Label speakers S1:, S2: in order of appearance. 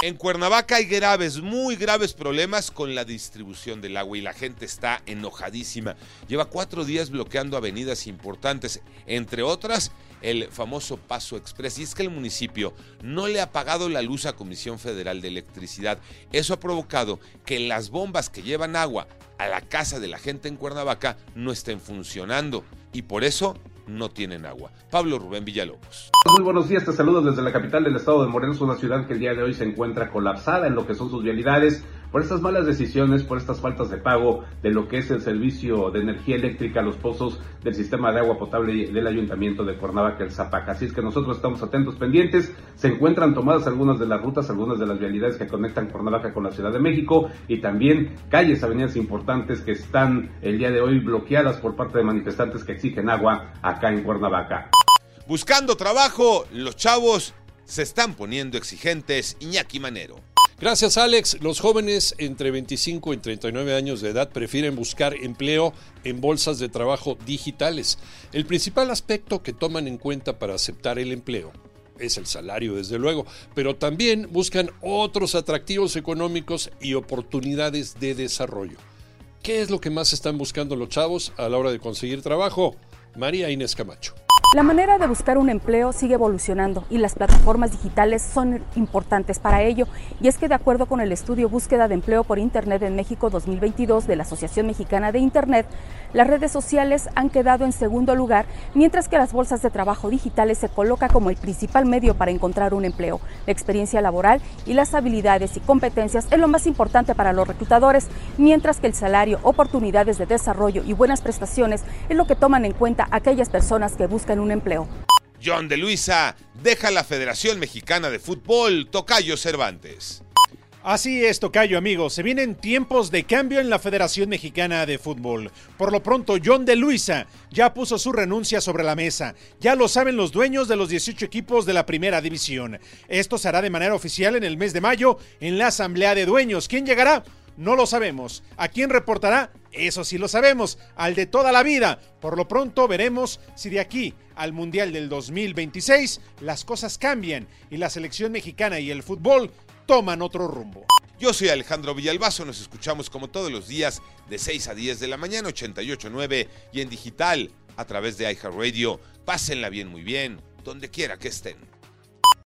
S1: En Cuernavaca hay graves, muy graves problemas con la distribución del agua y la gente está enojadísima. Lleva cuatro días bloqueando avenidas importantes, entre otras el famoso Paso Express. Y es que el municipio no le ha pagado la luz a Comisión Federal de Electricidad. Eso ha provocado que las bombas que llevan agua a la casa de la gente en Cuernavaca no estén funcionando. Y por eso no tienen agua. Pablo Rubén Villalobos.
S2: Muy buenos días, te saludo desde la capital del estado de Morelos, una ciudad que el día de hoy se encuentra colapsada en lo que son sus vialidades por estas malas decisiones, por estas faltas de pago de lo que es el servicio de energía eléctrica los pozos del sistema de agua potable del ayuntamiento de Cuernavaca, el Zapaca. Así es que nosotros estamos atentos, pendientes. Se encuentran tomadas algunas de las rutas, algunas de las vialidades que conectan Cuernavaca con la Ciudad de México y también calles, avenidas importantes que están el día de hoy bloqueadas por parte de manifestantes que exigen agua acá en Cuernavaca.
S1: Buscando trabajo, los chavos se están poniendo exigentes. Iñaki Manero.
S3: Gracias Alex. Los jóvenes entre 25 y 39 años de edad prefieren buscar empleo en bolsas de trabajo digitales. El principal aspecto que toman en cuenta para aceptar el empleo es el salario, desde luego, pero también buscan otros atractivos económicos y oportunidades de desarrollo. ¿Qué es lo que más están buscando los chavos a la hora de conseguir trabajo? María Inés Camacho.
S4: La manera de buscar un empleo sigue evolucionando y las plataformas digitales son importantes para ello. Y es que de acuerdo con el estudio Búsqueda de Empleo por Internet en México 2022 de la Asociación Mexicana de Internet, las redes sociales han quedado en segundo lugar, mientras que las bolsas de trabajo digitales se coloca como el principal medio para encontrar un empleo. La experiencia laboral y las habilidades y competencias es lo más importante para los reclutadores, mientras que el salario, oportunidades de desarrollo y buenas prestaciones es lo que toman en cuenta aquellas personas que buscan un empleo.
S1: John de Luisa deja la Federación Mexicana de Fútbol, Tocayo Cervantes.
S5: Así es, Tocayo, amigos. Se vienen tiempos de cambio en la Federación Mexicana de Fútbol. Por lo pronto, John de Luisa ya puso su renuncia sobre la mesa. Ya lo saben los dueños de los 18 equipos de la primera división. Esto se hará de manera oficial en el mes de mayo en la Asamblea de Dueños. ¿Quién llegará? No lo sabemos. ¿A quién reportará? Eso sí lo sabemos, al de toda la vida. Por lo pronto veremos si de aquí al Mundial del 2026 las cosas cambian y la selección mexicana y el fútbol toman otro rumbo.
S1: Yo soy Alejandro Villalbazo, nos escuchamos como todos los días de 6 a 10 de la mañana, 88.9 y en digital a través de iHeartRadio. Pásenla bien, muy bien, donde quiera que estén.